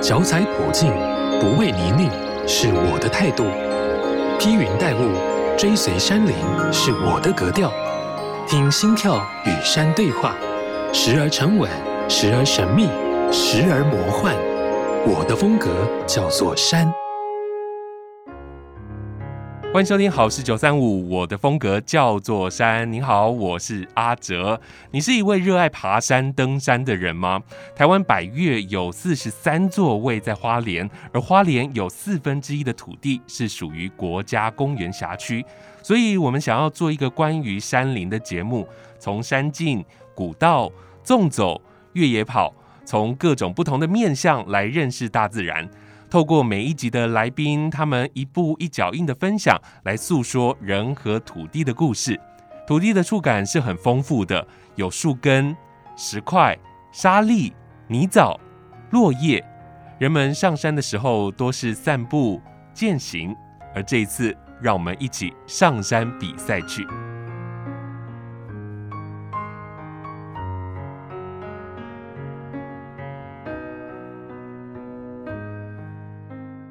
脚踩普径，不畏泥泞，是我的态度；披云戴雾，追随山林，是我的格调。听心跳与山对话，时而沉稳，时而神秘，时而魔幻。我的风格叫做山。欢迎收听好事九三五，我的风格叫做山。你好，我是阿哲。你是一位热爱爬山、登山的人吗？台湾百岳有四十三座位在花莲，而花莲有四分之一的土地是属于国家公园辖区，所以我们想要做一个关于山林的节目，从山径、古道、纵走、越野跑，从各种不同的面向来认识大自然。透过每一集的来宾，他们一步一脚印的分享，来诉说人和土地的故事。土地的触感是很丰富的，有树根、石块、沙礫、泥沼、落叶。人们上山的时候多是散步、健行，而这一次，让我们一起上山比赛去。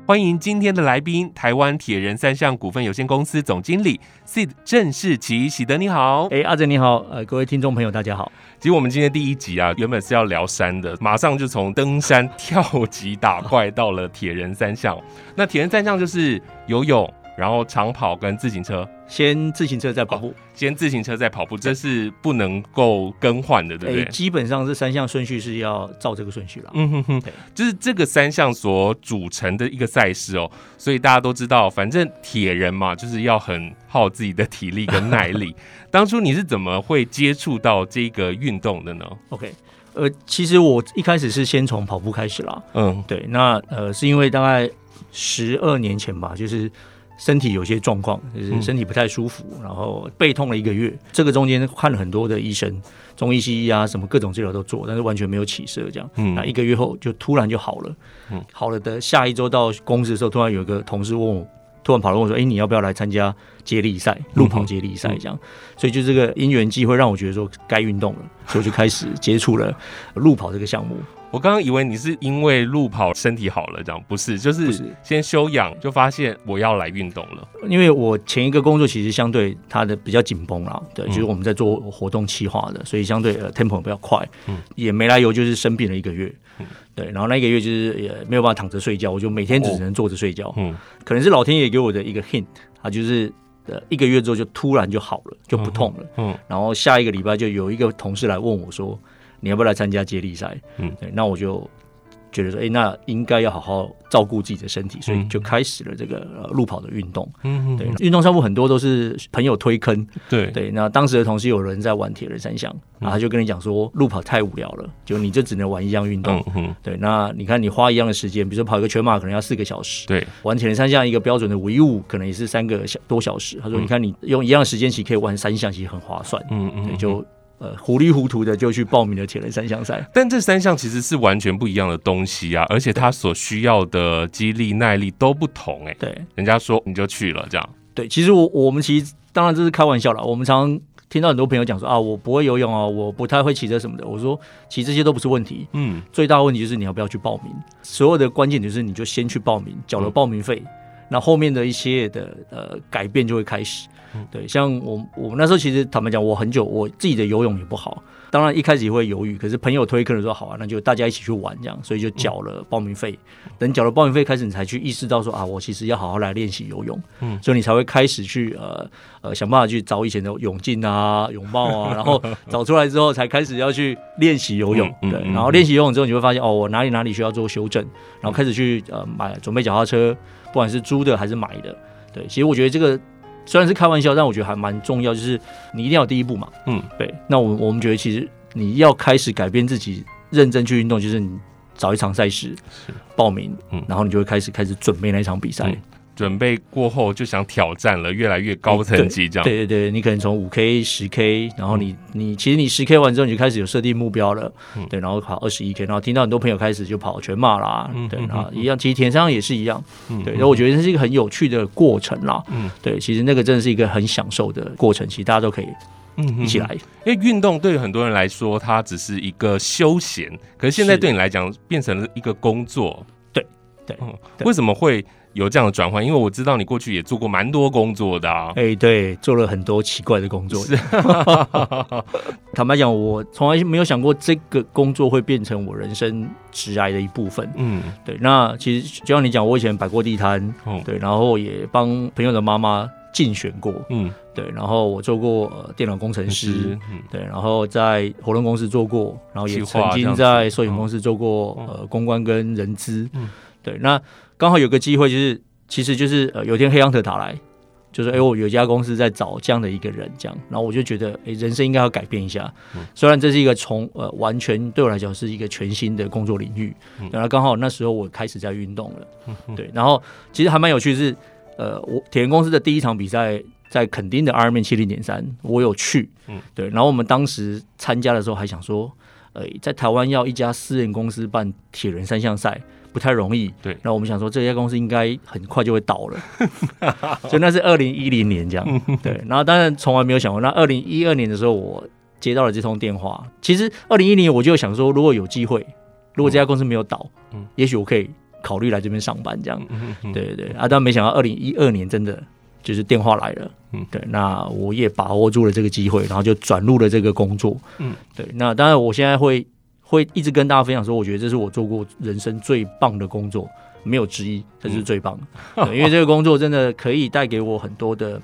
欢迎今天的来宾，台湾铁人三项股份有限公司总经理 Sid 郑世奇，喜德你好。哎，阿哲你好，呃，各位听众朋友大家好。其实我们今天第一集啊，原本是要聊山的，马上就从登山跳级打怪到了铁人三项。那铁人三项就是游泳。然后长跑跟自行车，先自行车再跑步，先自行车再跑步，这是不能够更换的，对不对？基本上这三项顺序是要照这个顺序了。嗯哼哼，就是这个三项所组成的一个赛事哦，所以大家都知道，反正铁人嘛，就是要很耗自己的体力跟耐力。当初你是怎么会接触到这个运动的呢？OK，呃，其实我一开始是先从跑步开始啦。嗯，对，那呃是因为大概十二年前吧，就是。身体有些状况，就是身体不太舒服，嗯、然后背痛了一个月。这个中间看了很多的医生，中医、西医啊，什么各种治疗都做，但是完全没有起色。这样，嗯、那一个月后就突然就好了。嗯、好了的下一周到公司的时候，突然有一个同事问我，突然跑来问我说：“哎、欸，你要不要来参加接力赛，路跑接力赛？”这样，嗯、所以就这个因缘机会让我觉得说该运动了，所以我就开始接触了路跑这个项目。我刚刚以为你是因为路跑身体好了，这样不是，就是先休养，就发现我要来运动了。因为我前一个工作其实相对它的比较紧绷啦，对，就是我们在做活动企划的，所以相对呃 tempo 比较快，嗯，也没来由就是生病了一个月，嗯，对，然后那一个月就是也没有办法躺着睡觉，我就每天只能坐着睡觉，嗯，可能是老天爷给我的一个 hint，啊，就是呃一个月之后就突然就好了，就不痛了，嗯，然后下一个礼拜就有一个同事来问我说。你要不要来参加接力赛？嗯，对，那我就觉得说，哎、欸，那应该要好好照顾自己的身体，所以就开始了这个呃路跑的运动。嗯，对，运动项目很多都是朋友推坑。对对，那当时的同事有人在玩铁人三项，然后他就跟你讲说，路跑太无聊了，就你就只能玩一样运动。嗯，对，那你看你花一样的时间，比如说跑一个全马可能要四个小时，对，玩铁人三项一个标准的五一五可能也是三个小多小时。他说，你看你用一样的时间其实可以玩三项，其实很划算。嗯嗯，对，就。呃，糊里糊涂的就去报名了铁人三项赛，但这三项其实是完全不一样的东西啊，而且它所需要的肌力耐力都不同哎、欸。对，人家说你就去了这样。对，其实我我们其实当然这是开玩笑啦。我们常常听到很多朋友讲说啊，我不会游泳啊，我不太会骑车什么的。我说其实这些都不是问题，嗯，最大的问题就是你要不要去报名。所有的关键就是你就先去报名，缴了报名费，那、嗯、后面的一些的呃改变就会开始。对，像我我们那时候其实坦白讲，我很久我自己的游泳也不好，当然一开始也会犹豫，可是朋友推坑的时候，好啊，那就大家一起去玩这样，所以就缴了报名费。等缴了报名费开始，你才去意识到说啊，我其实要好好来练习游泳，嗯，所以你才会开始去呃呃想办法去找以前的泳镜啊、泳帽啊，然后 找出来之后才开始要去练习游泳，对，然后练习游泳之后，你会发现哦，我哪里哪里需要做修正，然后开始去呃买准备脚踏车，不管是租的还是买的，对，其实我觉得这个。虽然是开玩笑，但我觉得还蛮重要，就是你一定要有第一步嘛。嗯，对。那我我们觉得，其实你要开始改变自己，认真去运动，就是你找一场赛事报名，嗯，然后你就会开始开始准备那一场比赛。嗯准备过后就想挑战了，越来越高层级这样。对对对，你可能从五 K、十 K，然后你你其实你十 K 完之后你就开始有设定目标了，嗯、对，然后跑二十一 K，然后听到很多朋友开始就跑全马啦，嗯、对，然后一样，其实田上也是一样，嗯、对，然后我觉得这是一个很有趣的过程啦，嗯，对，其实那个真的是一个很享受的过程，其实大家都可以一起来，因为运动对很多人来说它只是一个休闲，可是现在对你来讲变成了一个工作。对，嗯，为什么会有这样的转换？因为我知道你过去也做过蛮多工作的啊。哎、欸，对，做了很多奇怪的工作。是 坦白讲，我从来没有想过这个工作会变成我人生职涯的一部分。嗯，对。那其实就像你讲，我以前摆过地摊，嗯，对，然后也帮朋友的妈妈。竞选过，嗯，对，然后我做过呃电脑工程师，嗯，对，然后在活动公司做过，然后也曾经在摄影公司做过呃公关跟人资，嗯，对，那刚好有个机会，就是其实就是呃有一天黑 hunter 打来，就是哎我有一家公司在找这样的一个人，这样，然后我就觉得哎人生应该要改变一下，虽然这是一个从呃完全对我来讲是一个全新的工作领域，然后刚好那时候我开始在运动了，对，然后其实还蛮有趣的是。呃，我铁人公司的第一场比赛在垦丁的 Ironman 七零点三，我有去，嗯，对。然后我们当时参加的时候还想说，呃，在台湾要一家私人公司办铁人三项赛不太容易，对。那我们想说，这家公司应该很快就会倒了，所以那是二零一零年这样，对。然后当然从来没有想过，那二零一二年的时候，我接到了这通电话。其实二零一零年我就想说，如果有机会，如果这家公司没有倒，嗯，也许我可以。考虑来这边上班，这样，对对对，啊，但没想到二零一二年真的就是电话来了，嗯，对，那我也把握住了这个机会，然后就转入了这个工作，嗯，对，那当然我现在会会一直跟大家分享说，我觉得这是我做过人生最棒的工作，没有之一，这是最棒的，对，因为这个工作真的可以带给我很多的。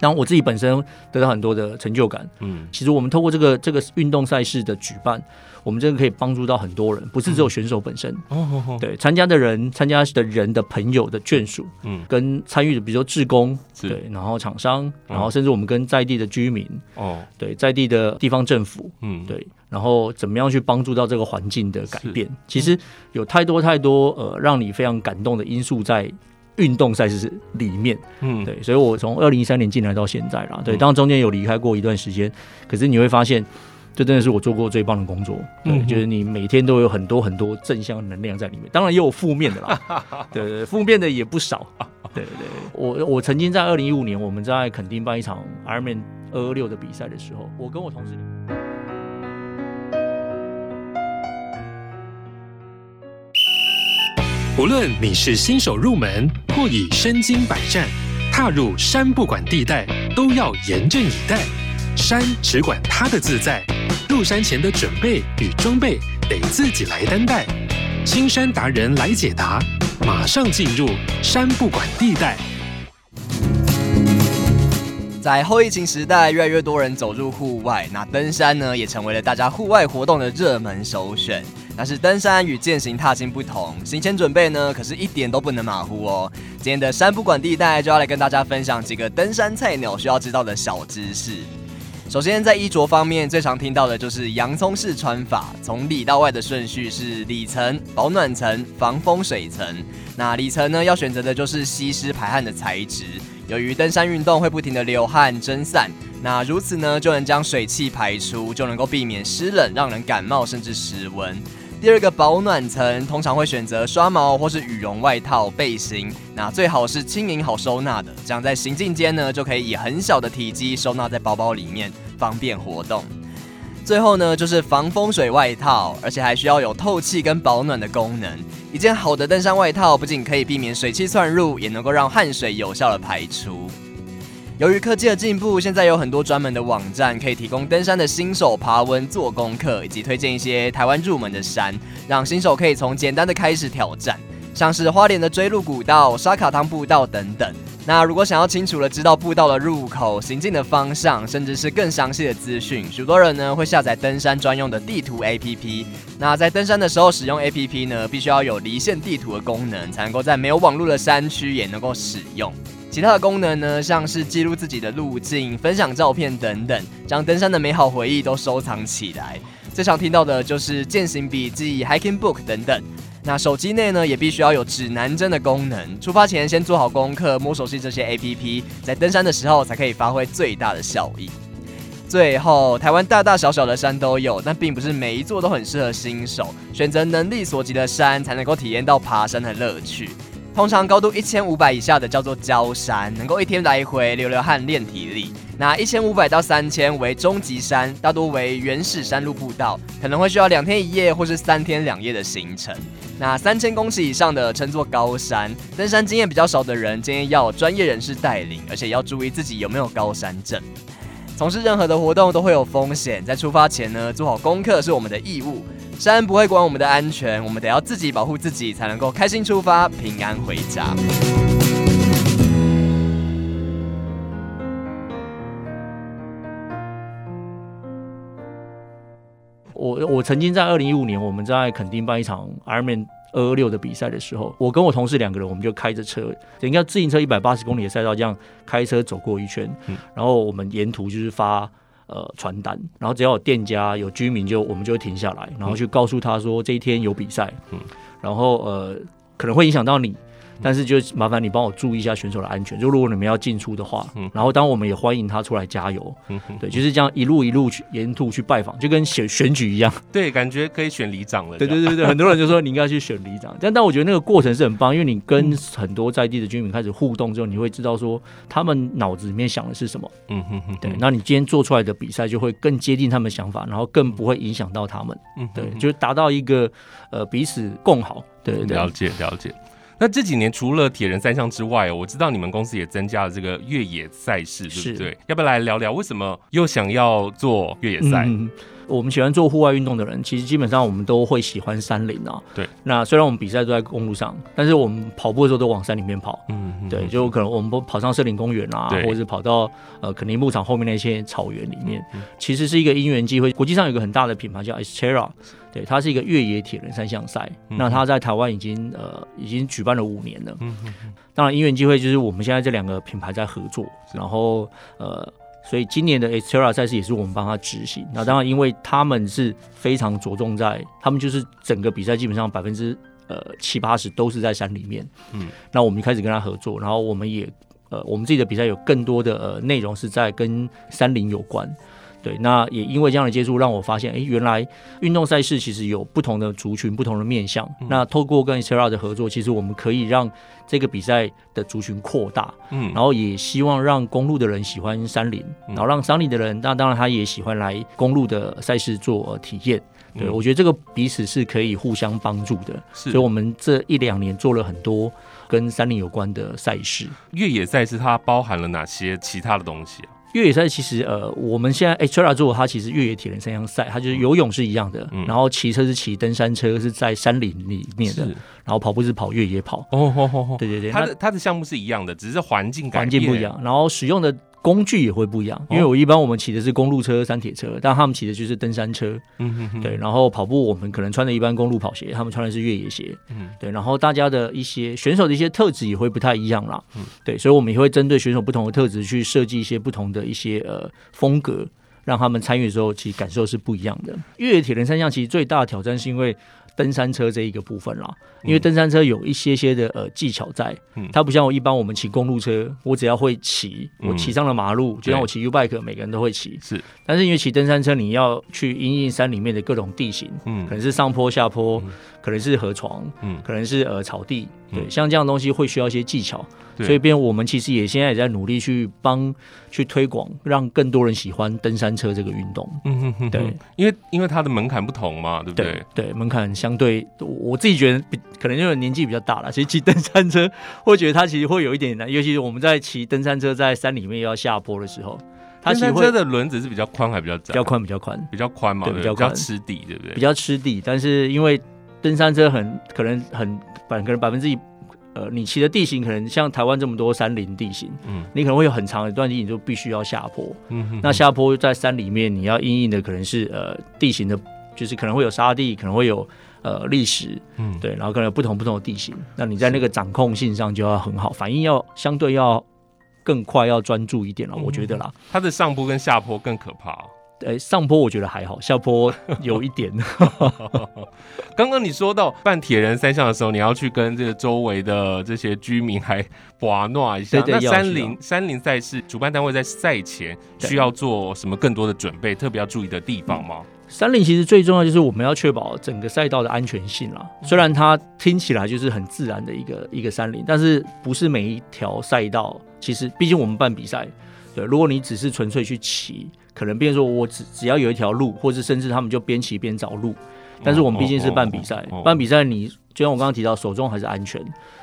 当我自己本身得到很多的成就感，嗯，其实我们透过这个这个运动赛事的举办，我们真的可以帮助到很多人，不是只有选手本身，哦，对，参加的人、参加的人的朋友的眷属，嗯，跟参与的，比如说志工，对，然后厂商，然后甚至我们跟在地的居民，哦，对，在地的地方政府，嗯，对，然后怎么样去帮助到这个环境的改变？其实有太多太多呃，让你非常感动的因素在。运动赛事里面，嗯，对，所以我从二零一三年进来到现在啦，对，当然中间有离开过一段时间，可是你会发现，这真的是我做过最棒的工作，对，嗯、就是你每天都有很多很多正向能量在里面，当然也有负面的啦，对对，负面的也不少，对对，我我曾经在二零一五年我们在垦丁办一场 Ironman 二二六的比赛的时候，我跟我同事。无论你是新手入门，或已身经百战，踏入山不管地带，都要严阵以待。山只管它的自在，入山前的准备与装备得自己来担待。青山达人来解答，马上进入山不管地带。在后疫情时代，越来越多人走入户外，那登山呢，也成为了大家户外活动的热门首选。但是登山与健行踏青不同，行前准备呢，可是一点都不能马虎哦。今天的山不管地带就要来跟大家分享几个登山菜鸟需要知道的小知识。首先，在衣着方面，最常听到的就是洋葱式穿法，从里到外的顺序是里层、保暖层、防风水层。那里层呢，要选择的就是吸湿排汗的材质，由于登山运动会不停的流汗蒸散，那如此呢，就能将水汽排出，就能够避免湿冷，让人感冒甚至失温。第二个保暖层通常会选择刷毛或是羽绒外套、背心，那最好是轻盈好收纳的，这样在行进间呢就可以以很小的体积收纳在包包里面，方便活动。最后呢就是防风水外套，而且还需要有透气跟保暖的功能。一件好的登山外套不仅可以避免水汽窜入，也能够让汗水有效的排出。由于科技的进步，现在有很多专门的网站可以提供登山的新手爬温做功课，以及推荐一些台湾入门的山，让新手可以从简单的开始挑战，像是花莲的锥麓古道、沙卡汤步道等等。那如果想要清楚的知道步道的入口、行进的方向，甚至是更详细的资讯，许多人呢会下载登山专用的地图 APP。那在登山的时候使用 APP 呢，必须要有离线地图的功能，才能够在没有网络的山区也能够使用。其他的功能呢，像是记录自己的路径、分享照片等等，将登山的美好回忆都收藏起来。最常听到的就是健行笔记、hiking book 等等。那手机内呢，也必须要有指南针的功能。出发前先做好功课，摸熟悉这些 APP，在登山的时候才可以发挥最大的效益。最后，台湾大大小小的山都有，但并不是每一座都很适合新手。选择能力所及的山，才能够体验到爬山的乐趣。通常高度一千五百以下的叫做郊山，能够一天来回流流汗练体力。那一千五百到三千为中级山，大多为原始山路步道，可能会需要两天一夜或是三天两夜的行程。那三千公尺以上的称作高山，登山经验比较少的人建议要专业人士带领，而且要注意自己有没有高山症。从事任何的活动都会有风险，在出发前呢，做好功课是我们的义务。山不会管我们的安全，我们得要自己保护自己，才能够开心出发，平安回家。我我曾经在二零一五年，我们在垦丁办一场 Rman 二二六的比赛的时候，我跟我同事两个人，我们就开着车，等于要自行车一百八十公里的赛道，这样开车走过一圈，嗯然后我们沿途就是发呃传单，然后只要有店家有居民就我们就会停下来，然后去告诉他说这一天有比赛，嗯然后呃可能会影响到你。但是就麻烦你帮我注意一下选手的安全。就如果你们要进出的话，嗯，然后当我们也欢迎他出来加油，嗯，对，就是这样一路一路去沿途去拜访，就跟选选举一样。对，感觉可以选里长了。对对对对，很多人就说你应该去选里长。但但我觉得那个过程是很棒，因为你跟很多在地的居民开始互动之后，你会知道说他们脑子里面想的是什么。嗯哼哼。对，那你今天做出来的比赛就会更接近他们的想法，然后更不会影响到他们。嗯，对，就达到一个呃彼此共好。对对，对，了解了解。那这几年除了铁人三项之外，我知道你们公司也增加了这个越野赛事，对不对？要不要来聊聊为什么又想要做越野赛？嗯我们喜欢做户外运动的人，其实基本上我们都会喜欢山林啊。对。那虽然我们比赛都在公路上，但是我们跑步的时候都往山里面跑。嗯。对，就可能我们都跑上森林公园啊，或者是跑到呃肯尼牧场后面那些草原里面。嗯。其实是一个因缘机会。国际上有一个很大的品牌叫 Xterra，对，它是一个越野铁人三项赛。嗯。那它在台湾已经呃已经举办了五年了。嗯嗯。当然因缘机会就是我们现在这两个品牌在合作，然后呃。所以今年的 Xterra 赛事也是我们帮他执行。那当然，因为他们是非常着重在，他们就是整个比赛基本上百分之呃七八十都是在山里面。嗯，那我们就开始跟他合作，然后我们也呃我们自己的比赛有更多的呃内容是在跟山林有关。对，那也因为这样的接触，让我发现，哎，原来运动赛事其实有不同的族群、不同的面向。嗯、那透过跟 Xterra 的合作，其实我们可以让这个比赛的族群扩大。嗯，然后也希望让公路的人喜欢山林，然后让山林的人，那当然他也喜欢来公路的赛事做体验。对，我觉得这个彼此是可以互相帮助的。是，所以我们这一两年做了很多跟山林有关的赛事。越野赛事它包含了哪些其他的东西啊？越野赛其实呃，我们现在 Xterra 做它其实越野铁人三项赛，它就是游泳是一样的，嗯、然后骑车是骑登山车是在山林里面的，然后跑步是跑越野跑。哦哦哦，对对对，它的它的项目是一样的，只是环境环境不一样，然后使用的。工具也会不一样，因为我一般我们骑的是公路车、山铁车，但他们骑的就是登山车。嗯哼哼。对，然后跑步我们可能穿的一般公路跑鞋，他们穿的是越野鞋。嗯。对，然后大家的一些选手的一些特质也会不太一样啦。嗯。对，所以我们也会针对选手不同的特质去设计一些不同的一些呃风格，让他们参与的时候其实感受是不一样的。越野铁人三项其实最大的挑战是因为。登山车这一个部分啦，因为登山车有一些些的呃技巧在，它不像我一般我们骑公路车，我只要会骑，我骑上了马路，就像我骑 U bike，每个人都会骑。是，但是因为骑登山车，你要去因应山里面的各种地形，嗯，可能是上坡下坡，可能是河床，嗯，可能是呃草地，对，像这样东西会需要一些技巧。所以，变我们其实也现在也在努力去帮去推广，让更多人喜欢登山车这个运动。嗯哼哼，对，因为因为它的门槛不同嘛，对不对？对，对，门槛相对，我自己觉得比可能因为年纪比较大了，其实骑登山车会觉得它其实会有一点难，尤其是我们在骑登山车在山里面要下坡的时候，它其实车的轮子是比较宽还比较窄？比较宽，比较宽，比较宽嘛，对，比较宽，比较吃底，对不对？比较吃底，但是因为登山车很可能很百可能百分之一。呃，你骑的地形可能像台湾这么多山林地形，嗯，你可能会有很长一段地形就必须要下坡，嗯哼哼，那下坡在山里面，你要因应的可能是呃地形的，就是可能会有沙地，可能会有呃砾石，嗯，对，然后可能有不同不同的地形，那你在那个掌控性上就要很好，反应要相对要更快，要专注一点了，我觉得啦，它的上坡跟下坡更可怕。哎，上坡我觉得还好，下坡有一点。刚刚你说到办铁人三项的时候，你要去跟这个周围的这些居民还 玩闹一下。对对，那山林山林赛事主办单位在赛前需要做什么更多的准备，特别要注意的地方吗？嗯，山林其实最重要就是我们要确保整个赛道的安全性啦。虽然它听起来就是很自然的一个一个山林，但是不是每一条赛道，其实毕竟我们办比赛，对，如果你只是纯粹去骑。可能，比如说我只只要有一条路，或是甚至他们就边骑边找路。但是我们毕竟是办比赛，办比赛你就像我刚刚提到，手中还是安全，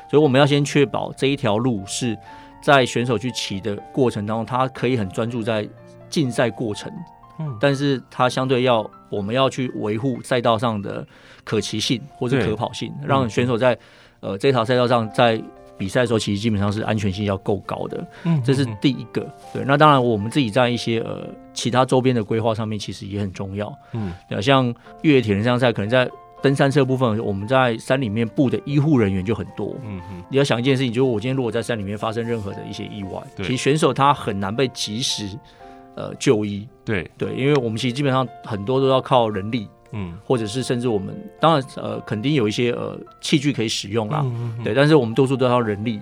所以我们要先确保这一条路是在选手去骑的过程当中，他可以很专注在竞赛过程。嗯，但是他相对要我们要去维护赛道上的可骑性或者可跑性，让选手在呃这条赛道上在比赛的时候，其实基本上是安全性要够高的。嗯，这是第一个。对，那当然我们自己在一些呃其他周边的规划上面，其实也很重要。嗯，对，像越野铁人这样赛，可能在登山车部分，我们在山里面布的医护人员就很多。嗯嗯，你要想一件事情，就是我今天如果在山里面发生任何的一些意外，其实选手他很难被及时。呃，就医对对，因为我们其实基本上很多都要靠人力，嗯，或者是甚至我们当然呃，肯定有一些呃器具可以使用啦，嗯嗯嗯。对，但是我们多数都要人力，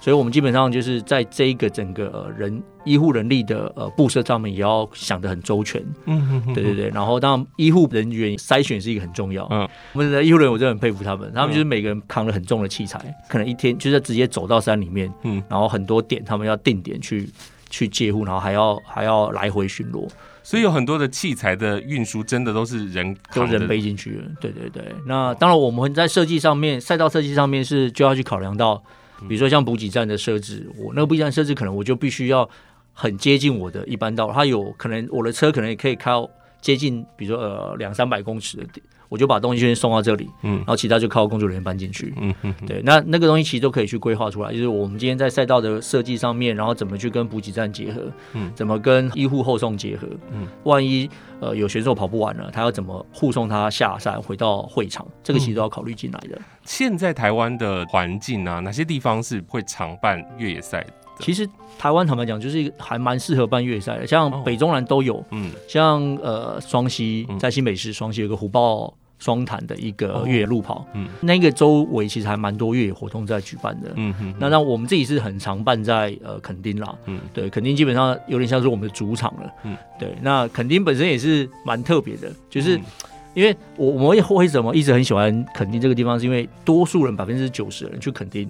所以我们基本上就是在这一个整个呃人医护人力的呃布设上面也要想得很周全，嗯嗯嗯，对对对，然后当然医护人员筛选是一个很重要，嗯，我们的医护人员我真的很佩服他们，他们就是每个人扛了很重的器材，可能一天就是直接走到山里面，嗯，然后很多点他们要定点去。去借护，然后还要还要来回巡逻，所以有很多的器材的运输真的都是人都人背进去了。对对对，那当然我们在设计上面，赛道设计上面是就要去考量到，比如说像补给站的设置，我那个补给站设置可能我就必须要很接近我的一般道，它有可能我的车可能也可以开接近，比如说呃两三百公尺的点。我就把东西先送到这里，嗯，然后其他就靠工作人员搬进去，嗯嗯，对，那那个东西其实都可以去规划出来，就是我们今天在赛道的设计上面，然后怎么去跟补给站结合，嗯，怎么跟医护后送结合，嗯，万一呃有选手跑不完了，他要怎么护送他下山回到会场，这个其实都要考虑进来的。嗯，现在台湾的环境啊，哪些地方是会常办越野赛的？其实台湾坦白讲，就是一个还蛮适合办越野赛的，像北中南都有，嗯，像呃双溪在新北市双溪有个虎豹双潭的一个越野路跑，嗯，那个周围其实还蛮多越野活动在举办的，嗯哼，那那我们自己是很常办在呃垦丁啦，嗯，对，垦丁基本上有点像是我们的主场了，嗯，对，那垦丁本身也是蛮特别的，就是因为我我们为什么一直很喜欢垦丁这个地方，是因为多数人百分之九十的人去垦丁。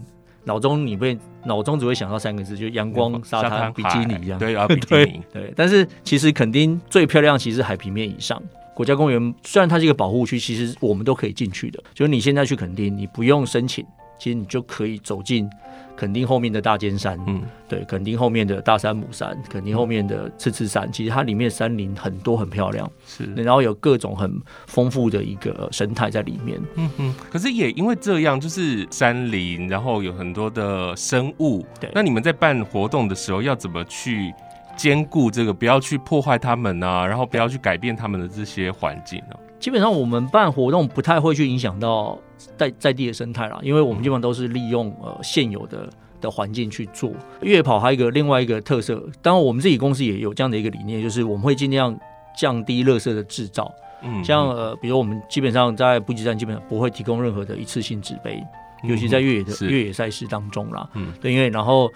脑中你会脑中只会想到三个字，就是阳光、沙滩、比基尼一样。对啊，比基尼。对，但是其实垦丁最漂亮，其实海平面以上。国家公园虽然它是一个保护区，其实我们都可以进去的。就是你现在去垦丁，你不用申请。其实你就可以走进垦丁后面的大尖山，嗯，对，垦丁后面的大山母山，垦丁后面的赤赤山，其实它里面山林很多，很漂亮，是，然后有各种很丰富的一个生态在里面，嗯哼。可是也因为这样，就是山林，然后有很多的生物，对。那你们在办活动的时候，要怎么去兼顾这个，不要去破坏他们啊，然后不要去改变他们的这些环境呢？基本上我们办活动不太会去影响到在在地的生态啦，因为我们基本上都是利用呃现有的的环境去做。越野跑还有一个另外一个特色，当然我们自己公司也有这样的一个理念，就是我们会尽量降低垃圾的制造。嗯，像呃，比如我们基本上在补给站基本上不会提供任何的一次性纸杯，尤其在越野的越野赛事当中啦。嗯，对，因为然后，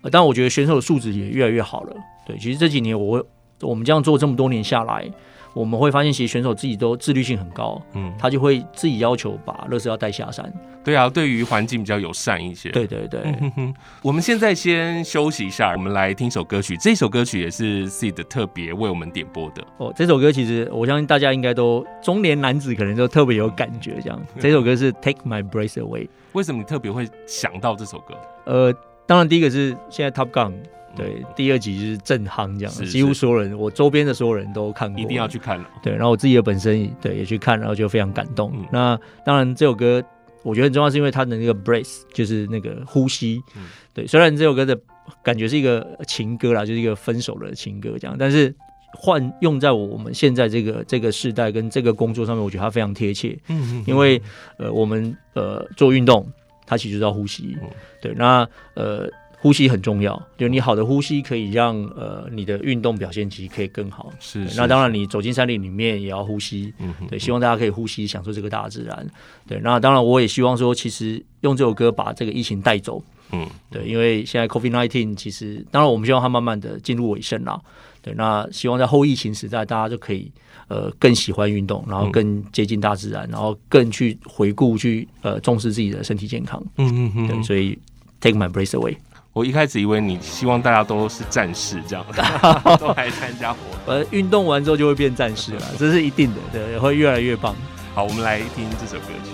呃，当然我觉得选手的素质也越来越好了。对，其实这几年我我们这样做这么多年下来。我们会发现，其实选手自己都自律性很高，嗯，他就会自己要求把垃圾要带下山。对啊，对于环境比较友善一些。对对对。嗯、我们现在先休息一下，我们来听首歌曲。这首歌曲也是 Sid 特别为我们点播的。哦，这首歌其实我相信大家应该都中年男子可能都特别有感觉。这样，这首歌是 Take My Breath Away。为什么你特别会想到这首歌？呃，当然第一个是现在 Top Gun。对，第二集就是正夯这样，是是几乎所有人，我周边的所有人都看过，一定要去看了。对，然后我自己的本身对也去看，然后就非常感动。嗯、那当然这首歌我觉得很重要，是因为它的那个 breath 就是那个呼吸。嗯、对，虽然这首歌的感觉是一个情歌啦，就是一个分手的情歌这样，但是换用在我们现在这个这个时代跟这个工作上面，我觉得它非常贴切。嗯嗯，嗯。因为呃，我们呃做运动，它其实就要呼吸。嗯、对，那呃。呼吸很重要，就你好的呼吸可以让呃你的运动表现其实可以更好。是，是，那当然你走进山林里面也要呼吸。嗯哼，对，希望大家可以呼吸，享受这个大自然。对，那当然我也希望说，其实用这首歌把这个疫情带走。嗯，对，因为现在 COVID-19 其实，当然我们希望它慢慢的进入尾声啦。对，那希望在后疫情时代，大家就可以呃更喜欢运动，然后更接近大自然，然后更去回顾去呃重视自己的身体健康。嗯嗯嗯，对，所以 Take my breath away。我一开始以为你希望大家都是战士这样，都来参加活动。呃，运动完之后就会变战士了，这是一定的，对，会越来越棒。好，我们来听这首歌曲。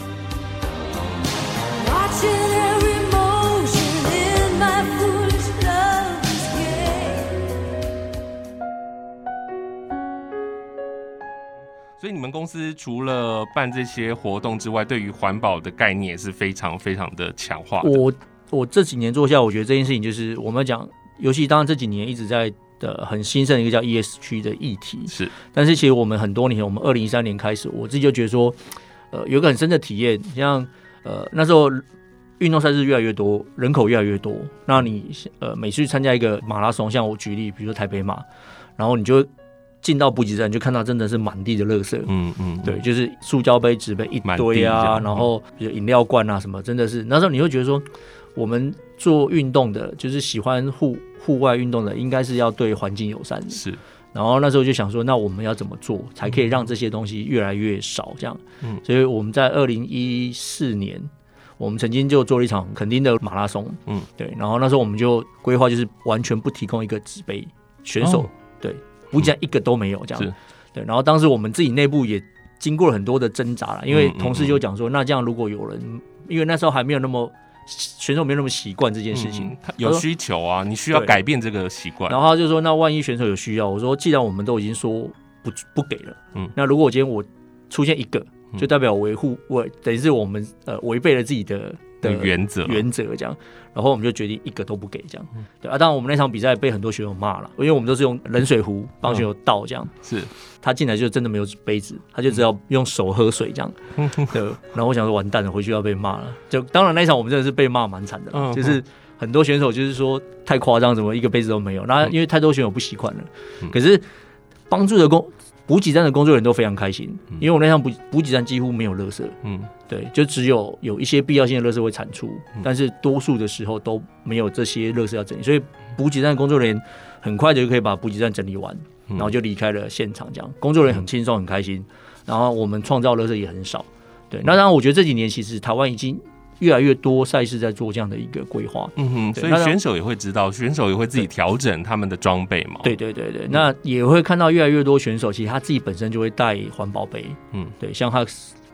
所以你们公司除了办这些活动之外，对于环保的概念也是非常非常的强化。我我这几年做下，我觉得这件事情就是我们讲，尤其当然这几年一直在的很兴盛的一个叫 ESG 的议题。是，但是其实我们很多年，我们二零一三年开始，我自己就觉得说，呃，有一个很深的体验，像呃那时候运动赛事越来越多，人口越来越多，那你呃每次去参加一个马拉松，像我举例，比如说台北马，然后你就。进到补给站就看到真的是满地的垃圾，嗯嗯，对，就是塑胶杯、纸杯一堆啊，然后比如饮料罐啊什么，真的是那时候你会觉得说，我们做运动的，就是喜欢户户外运动的，应该是要对环境友善的。是，然后那时候就想说，那我们要怎么做才可以让这些东西越来越少？这样，嗯，所以我们在二零一四年，我们曾经就做了一场垦丁的马拉松，嗯，对，然后那时候我们就规划就是完全不提供一个纸杯，选手、哦、对。补给站一个都没有这样，是对。然后当时我们自己内部也经过了很多的挣扎了，因为同事就讲说，那这样如果有人，因为那时候还没有那么选手没有那么习惯这件事情，有需求啊，你需要改变这个习惯。然后他就说，那万一选手有需要，我说既然我们都已经说不不给了，嗯，那如果我今天我出现一个，就代表维护我等于是我们呃违背了自己的。的原则原则这样，然后我们就决定一个都不给这样。对啊，当然我们那场比赛被很多选手骂了，因为我们都是用冷水壶帮选手倒这样。是，他进来就真的没有杯子，他就只要用手喝水这样。对，然后我想说完蛋了，回去要被骂了。就当然那场我们真的是被骂蛮惨的，就是很多选手就是说太夸张，怎么一个杯子都没有？那因为太多选手不习惯了。可是帮助的工。补给站的工作人员都非常开心，因为我那趟补补给站几乎没有垃圾，嗯，对，就只有有一些必要性的垃圾会产出，但是多数的时候都没有这些垃圾要整理，所以补给站的工作人员很快就可以把补给站整理完，然后就离开了现场，这样工作人员很轻松很开心，然后我们创造垃圾也很少，对，那当然我觉得这几年其实台湾已经。越来越多赛事在做这样的一个规划，嗯哼，所以选手也会知道，选手也会自己调整他们的装备嘛。对对对对，那也会看到越来越多选手，其实他自己本身就会带环保杯，嗯，对，像他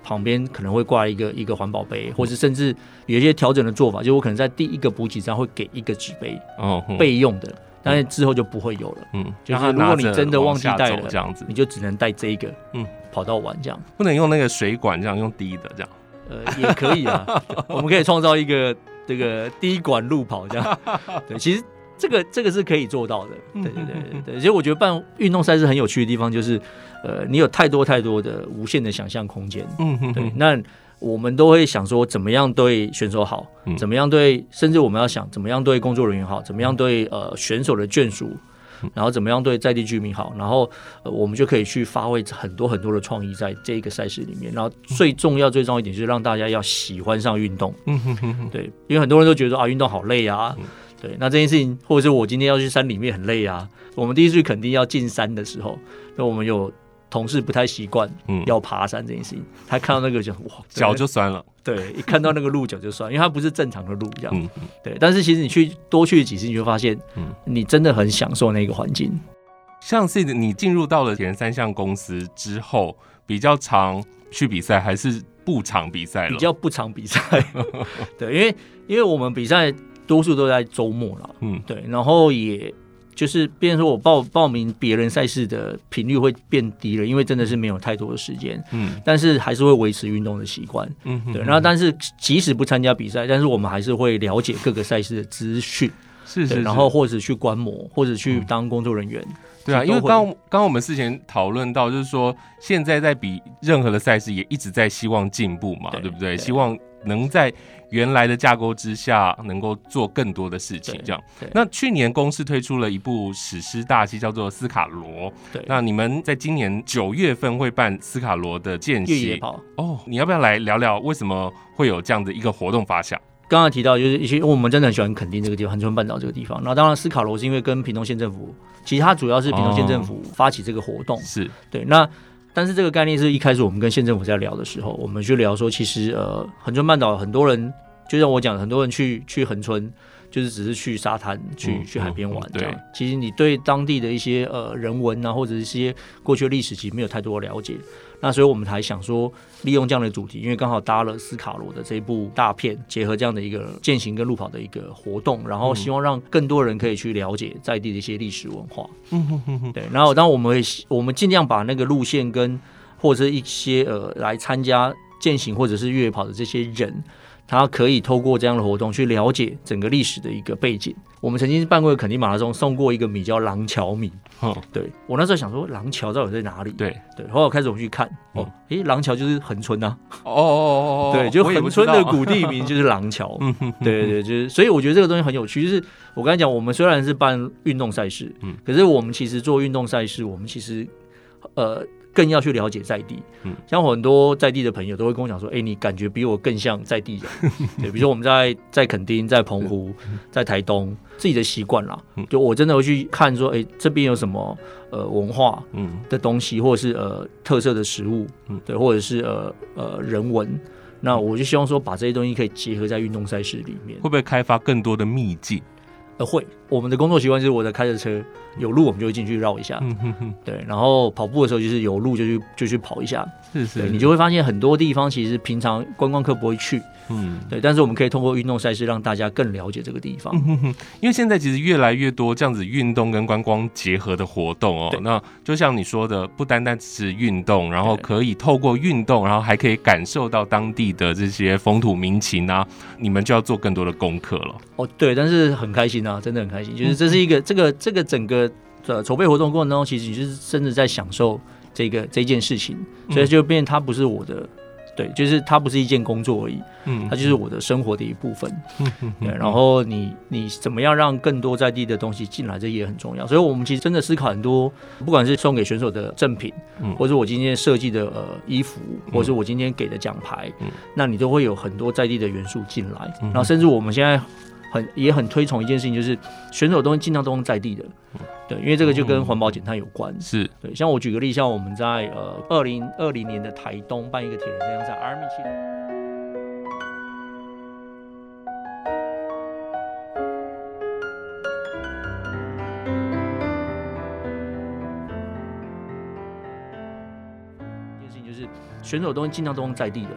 旁边可能会挂一个一个环保杯，或者甚至有一些调整的做法，就我可能在第一个补给站会给一个纸杯，哦，备用的，但是之后就不会有了，嗯，就是如果你真的忘记带了这样子，你就只能带这一个，嗯，跑到完这样，不能用那个水管这样用滴的这样。呃，也可以啊，我们可以创造一个这个滴管路跑这样。对，其实这个这个是可以做到的。对对对对，其实我觉得办运动赛事很有趣的地方就是，呃，你有太多太多的无限的想象空间。嗯嗯。对，那我们都会想说，怎么样对选手好，怎么样对，甚至我们要想怎么样对工作人员好，怎么样对呃选手的眷属。然后怎么样对在地居民好？然后呃，我们就可以去发挥很多很多的创意在这一个赛事里面。然后最重要、最重要一点就是让大家要喜欢上运动。嗯哼哼哼。对，因为很多人都觉得说啊，运动好累啊。对，那这件事情，或者是我今天要去山里面很累啊。我们第一次去垦丁要进山的时候，那我们有。同事不太习惯，嗯，要爬山这件事情，他看到那个就哇，脚就酸了。对，一看到那个鹿角就算，因为它不是正常的鹿，这样。嗯，对。但是其实你去多去几次，你就会发现，嗯，你真的很享受那个环境。像是你进入到了铁人三项公司之后，比较常去比赛，还是不常比赛了？比较不常比赛。对，因为因为我们比赛多数都在周末了，嗯，对，然后也。就是，变成说我报报名别人赛事的频率会变低了，因为真的是没有太多的时间。嗯，但是还是会维持运动的习惯。嗯，对。然后，但是即使不参加比赛，但是我们还是会了解各个赛事的资讯。是是。然后或者去观摩，或者去当工作人员。对啊，因为刚刚刚我们事前讨论到，就是说现在在比任何的赛事也一直在希望进步嘛，对不对？希望。能在原来的架构之下，能够做更多的事情，这样。那去年公司推出了一部史诗大戏，叫做《斯卡罗》。对，那你们在今年九月份会办斯卡罗的间歇跑哦，你要不要来聊聊为什么会有这样的一个活动发想？刚刚提到就是一些，我们真的很喜欢垦丁这个地方，恒春半岛这个地方。那当然，斯卡罗是因为跟屏东县政府，其实它主要是屏东县政府发起这个活动，是对那。但是这个概念是一开始我们跟县政府在聊的时候，我们就聊说，其实呃，恒春半岛很多人，就像我讲，很多人去去恒春，就是只是去沙滩、去去海边玩这样。其实你对当地的一些呃人文啊，或者一些过去的历史，其实没有太多的了解。那所以我们才想说，利用这样的主题，因为刚好搭了斯卡罗的这一部大片，结合这样的一个践行跟路跑的一个活动，然后希望让更多人可以去了解在地的一些历史文化。嗯哼哼哼。对，然后当我们会我们尽量把那个路线跟或者是一些呃来参加践行或者是越野跑的这些人。他可以透过这样的活动去了解整个历史的一个背景。我们曾经办过垦丁马拉松，送过一个米叫廊桥米。嗯，对我那时候想说，廊桥到底在哪里？对对，后来我开始我去看，哦，诶，廊桥就是恒村呐。哦哦哦哦，对，就恒村的古地名就是廊桥。嗯哼，对对对，就是，所以我觉得这个东西很有趣。就是我刚才讲，我们虽然是办运动赛事，嗯，可是我们其实做运动赛事，我们其实呃。更要去了解在地，嗯，像很多在地的朋友都会跟我讲说，哎、欸，你感觉比我更像在地人，对，比如说我们在在垦丁、在澎湖、在台东，自己的习惯啦，就我真的会去看说，哎、欸，这边有什么呃文化嗯。的东西，或者是呃特色的食物，嗯，对，或者是呃呃人文，那我就希望说把这些东西可以结合在运动赛事里面，会不会开发更多的秘境？呃，会。我们的工作习惯就是，我在开着车，有路我们就会进去绕一下，嗯哼哼，对。然后跑步的时候就是有路就去就去跑一下，是是。你就会发现很多地方其实平常观光客不会去，嗯，对。但是我们可以通过运动赛事让大家更了解这个地方。嗯哼哼。因为现在其实越来越多这样子运动跟观光结合的活动哦，那就像你说的，不单单只是运动，然后可以透过运动，然后还可以感受到当地的这些风土民情啊，你们就要做更多的功课了。哦，对，但是很开心啊，真的很开心。就是这是一个这个这个整个的筹备活动过程当中，其实你就是真的在享受这个这件事情，所以就变它不是我的，对，就是它不是一件工作而已，嗯，它就是我的生活的一部分，嗯，对。然后你你怎么样让更多在地的东西进来，这也很重要。所以我们其实真的思考很多，不管是送给选手的赠品，嗯，或者我今天设计的呃衣服，或者是我今天给的奖牌，嗯，那你都会有很多在地的元素进来，然后甚至我们现在。很也很推崇一件事情，就是选手的东西尽量都用在地的，对，因为这个就跟环保减碳有关。是对，像我举个例，像我们在呃二零二零年的台东办一个铁人三项赛，Army 七。一件事情就是选手的东西尽量都用在地的。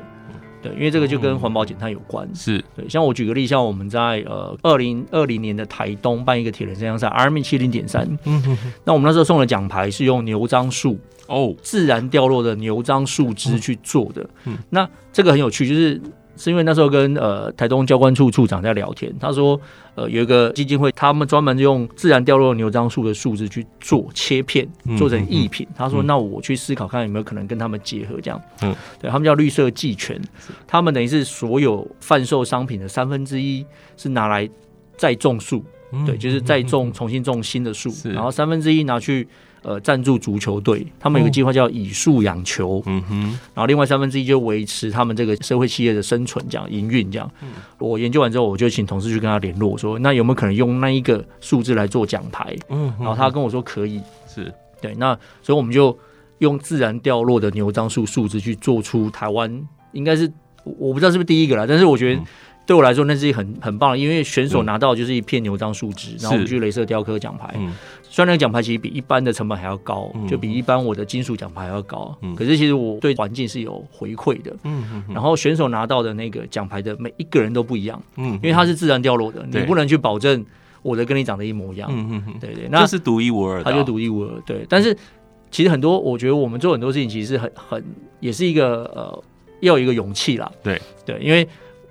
对，因为这个就跟环保减碳有关。是对，像我举个例，像我们在呃二零二零年的台东办一个铁人三项赛，RME 七零点三。嗯哼哼。那我们那时候送的奖牌是用牛樟树哦，自然掉落的牛樟树枝去做的。嗯。那这个很有趣，就是。是因为那时候跟呃台东交管处处长在聊天，他说呃有一个基金会，他们专门用自然掉落牛樟树的树枝去做切片，做成艺品。他说那我去思考看有没有可能跟他们结合这样。嗯，对他们叫绿色季权，他们等于是所有贩售商品的三分之一是拿来再种树，对，就是再种重新种新的树，然后三分之一拿去。呃，赞助足球队，他们有个计划叫以树养球，嗯哼，然后另外三分之一就维持他们这个社会企业的生存，这样营运这样。嗯，我研究完之后，我就请同事去跟他联络，说那有没有可能用那一个数字来做奖牌？嗯，然后他跟我说可以，是对。那所以我们就用自然掉落的牛樟树数字去做出台湾，应该是我不知道是不是第一个啦，但是我觉得对我来说那是很很棒，因为选手拿到就是一片牛樟树枝，然后我们去镭射雕刻奖牌。嗯。虽然那个奖牌其实比一般的成本还要高，嗯、就比一般我的金属奖牌还要高，嗯、可是其实我对环境是有回馈的。嗯嗯嗯、然后选手拿到的那个奖牌的每一个人都不一样，嗯、因为它是自然掉落的，你不能去保证我的跟你长得一模一样。嗯嗯、对对，那是独一无二的，它就独一无二。对，但是其实很多，我觉得我们做很多事情其实是很很也是一个呃要有一个勇气啦。对对，因为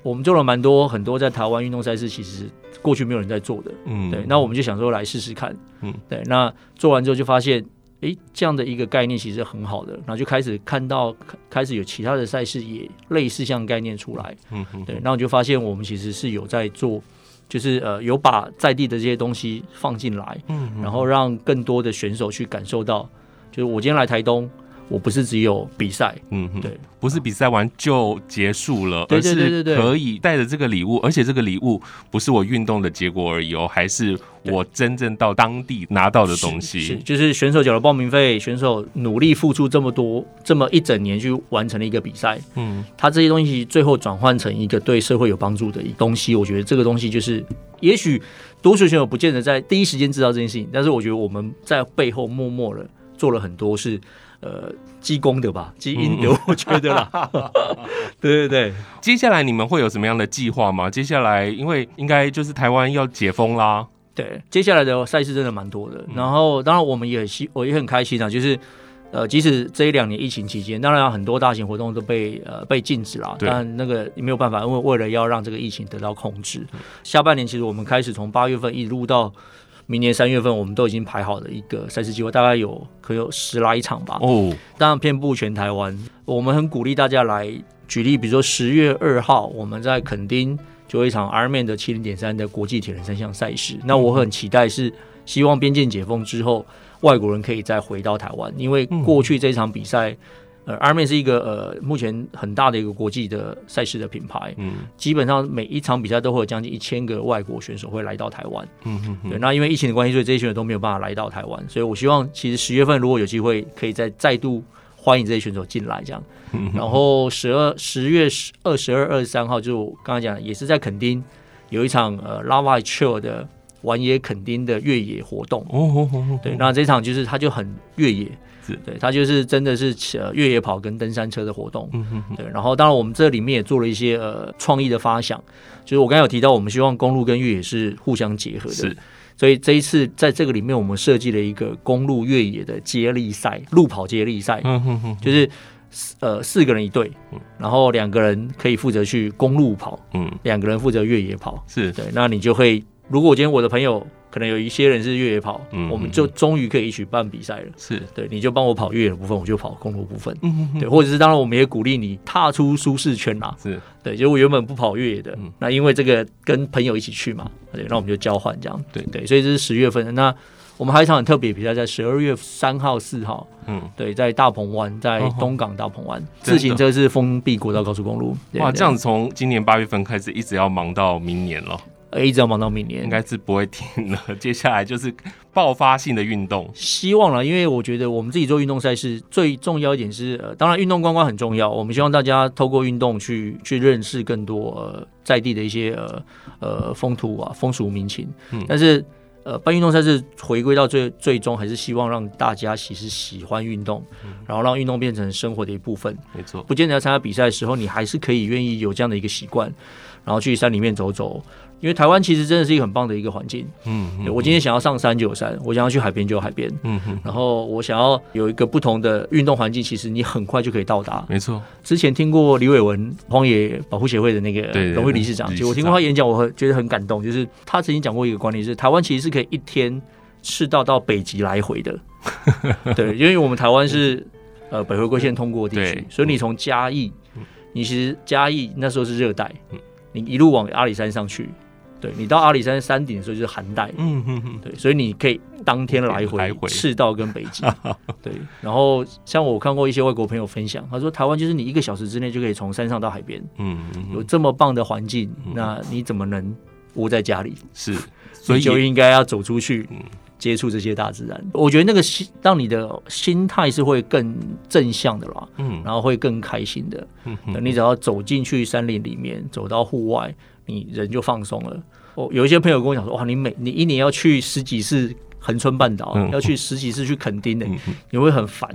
我们做了蛮多很多在台湾运动赛事，其实。过去没有人在做的，嗯，对，那我们就想说来试试看，嗯，对，那做完之后就发现，哎、欸，这样的一个概念其实很好的，然后就开始看到，开始有其他的赛事也类似这样概念出来，嗯哼，对，那我就发现我们其实是有在做，就是呃，有把在地的这些东西放进来，嗯，然后让更多的选手去感受到，就是我今天来台东。我不是只有比赛，嗯哼，对，不是比赛完就结束了，对对对可以带着这个礼物，而且这个礼物不是我运动的结果而已哦，还是我真正到当地拿到的东西。是，是，就是选手缴了报名费，选手努力付出这么多，这么一整年去完成了一个比赛，嗯，他这些东西最后转换成一个对社会有帮助的一东西，我觉得这个东西就是，也许多数选手不见得在第一时间知道这件事情，但是我觉得我们在背后默默的做了很多事。呃，积功德吧，积阴德，我觉得啦。对对对，接下来你们会有什么样的计划吗？接下来，因为应该就是台湾要解封啦。对，接下来的赛事真的蛮多的。然后，当然我们也希，我也很开心啊，就是。呃，即使这一两年疫情期间，当然很多大型活动都被呃被禁止了，但那个没有办法，因为为了要让这个疫情得到控制，下半年其实我们开始从八月份一路到明年三月份，我们都已经排好了一个赛事计划，大概有可有十来场吧。哦，当然遍布全台湾，我们很鼓励大家来。举例，比如说十月二号，我们在垦丁就有一场 Ironman 的七零点三的国际铁人三项赛事。那我很期待是希望边境解封之后，外国人可以再回到台湾，因为过去这场比赛，呃，Ironman 是一个呃目前很大的一个国际的赛事的品牌，嗯，基本上每一场比赛都会有将近一千个外国选手会来到台湾，嗯嗯，对。那因为疫情的关系，所以这些选手都没有办法来到台湾，所以我希望其实十月份如果有机会，可以再再度欢迎这些选手进来，这样。然后十二十月十二十二二十三号，就刚才讲，也是在垦丁有一场呃 Lava Trail 的玩野垦丁的越野活动。哦哦对，那这场就是它就很越野，是对，它就是真的是呃越野跑跟登山车的活动。嗯对，然后当然我们这里面也做了一些呃创意的发想，就是我刚才有提到，我们希望公路跟越野是互相结合的。是，所以这一次在这个里面，我们设计了一个公路越野的接力赛，路跑接力赛。嗯哼哼，就是。呃，四个人一队，然后两个人可以负责去公路跑，嗯，两个人负责越野跑，是对。那你就会，如果今天我的朋友可能有一些人是越野跑，嗯，我们就终于可以一起办比赛了，是对。你就帮我跑越野的部分，我就跑公路部分，嗯对。或者是当然，我们也鼓励你踏出舒适圈啦，是对。就我原本不跑越野的，那因为这个跟朋友一起去嘛，对，那我们就交换这样，对对。所以这是十月份的那。我们还有一场很特别比赛，在十二月三号、四号，嗯，对，在大鹏湾，在东港大鹏湾，自行车是封闭国道高速公路。哇，这样子从今年八月份开始，一直要忙到明年了。呃，一直要忙到明年，应该是不会停了。接下来就是爆发性的运动，希望了，因为我觉得我们自己做运动赛事最重要一点是，呃，当然运动观光很重要，我们希望大家透过运动去去认识更多呃在地的一些呃呃风土啊风俗民情，嗯，但是。呃，办运动赛事回归到最最终，还是希望让大家其实喜欢运动，嗯、然后让运动变成生活的一部分。没错，不见得要参加比赛的时候，你还是可以愿意有这样的一个习惯，然后去山里面走走。因为台湾其实真的是一个很棒的一个环境。嗯，嗯，我今天想要上山就有山，我想要去海边就有海边。嗯哼。然后我想要有一个不同的运动环境，其实你很快就可以到达。没错。之前听过李伟文荒野保护协会的那个荣誉理事长，就我听过他演讲，我觉得很感动。就是他曾经讲过一个观念，是台湾其实是可以一天赤道到北极来回的。对，因为我们台湾是呃北回归线通过地区，所以你从嘉义，你其实嘉义那时候是热带，你一路往阿里山上去。对，你到阿里山山顶的时候就是寒带，嗯嗯嗯，对，所以你可以当天来回赤道跟北极，对。然后像我看过一些外国朋友分享，他说台湾就是你一个小时之内就可以从山上到海边，嗯嗯，有这么棒的环境，那你怎么能窝在家里？是，所以就应该要走出去，接触这些大自然。我觉得那个心，让你的心态是会更正向的啦，嗯，然后会更开心的。嗯，你只要走进去山林里面，走到户外。你人就放松了。哦，有一些朋友跟我讲说，哇，你每你一年要去十几次恒春半岛，嗯、要去十几次去垦丁的，嗯、你会很烦。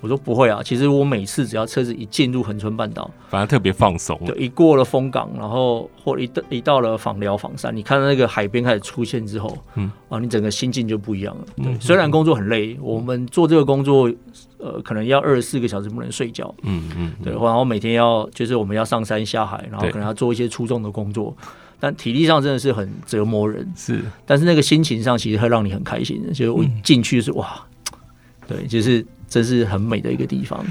我说不会啊，其实我每次只要车子一进入恒春半岛，反而特别放松。对，一过了风港，然后或一到一到了访寮访山，你看到那个海边开始出现之后，嗯，啊，你整个心境就不一样了。对，嗯、虽然工作很累，我们做这个工作，呃，可能要二十四个小时不能睡觉。嗯嗯，对，然后每天要就是我们要上山下海，然后可能要做一些出众的工作。但体力上真的是很折磨人，是。但是那个心情上其实会让你很开心的，就是我进去是哇，对，就是真是很美的一个地方。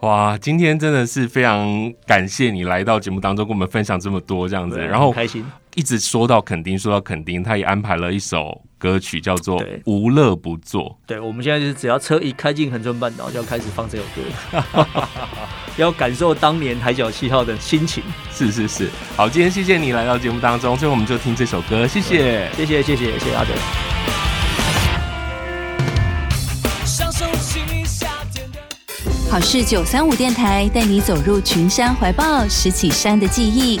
哇，今天真的是非常感谢你来到节目当中，跟我们分享这么多这样子，然后开心。一直说到垦丁，说到垦丁，他也安排了一首歌曲，叫做《无乐不作》。对，我们现在就是只要车一开进恒春半岛，就要开始放这首歌，要感受当年海角七号的心情。是是是，好，今天谢谢你来到节目当中，最后我们就听这首歌，谢谢，谢谢，谢谢，谢谢阿德。好事九三五电台带你走入群山怀抱，拾起山的记忆。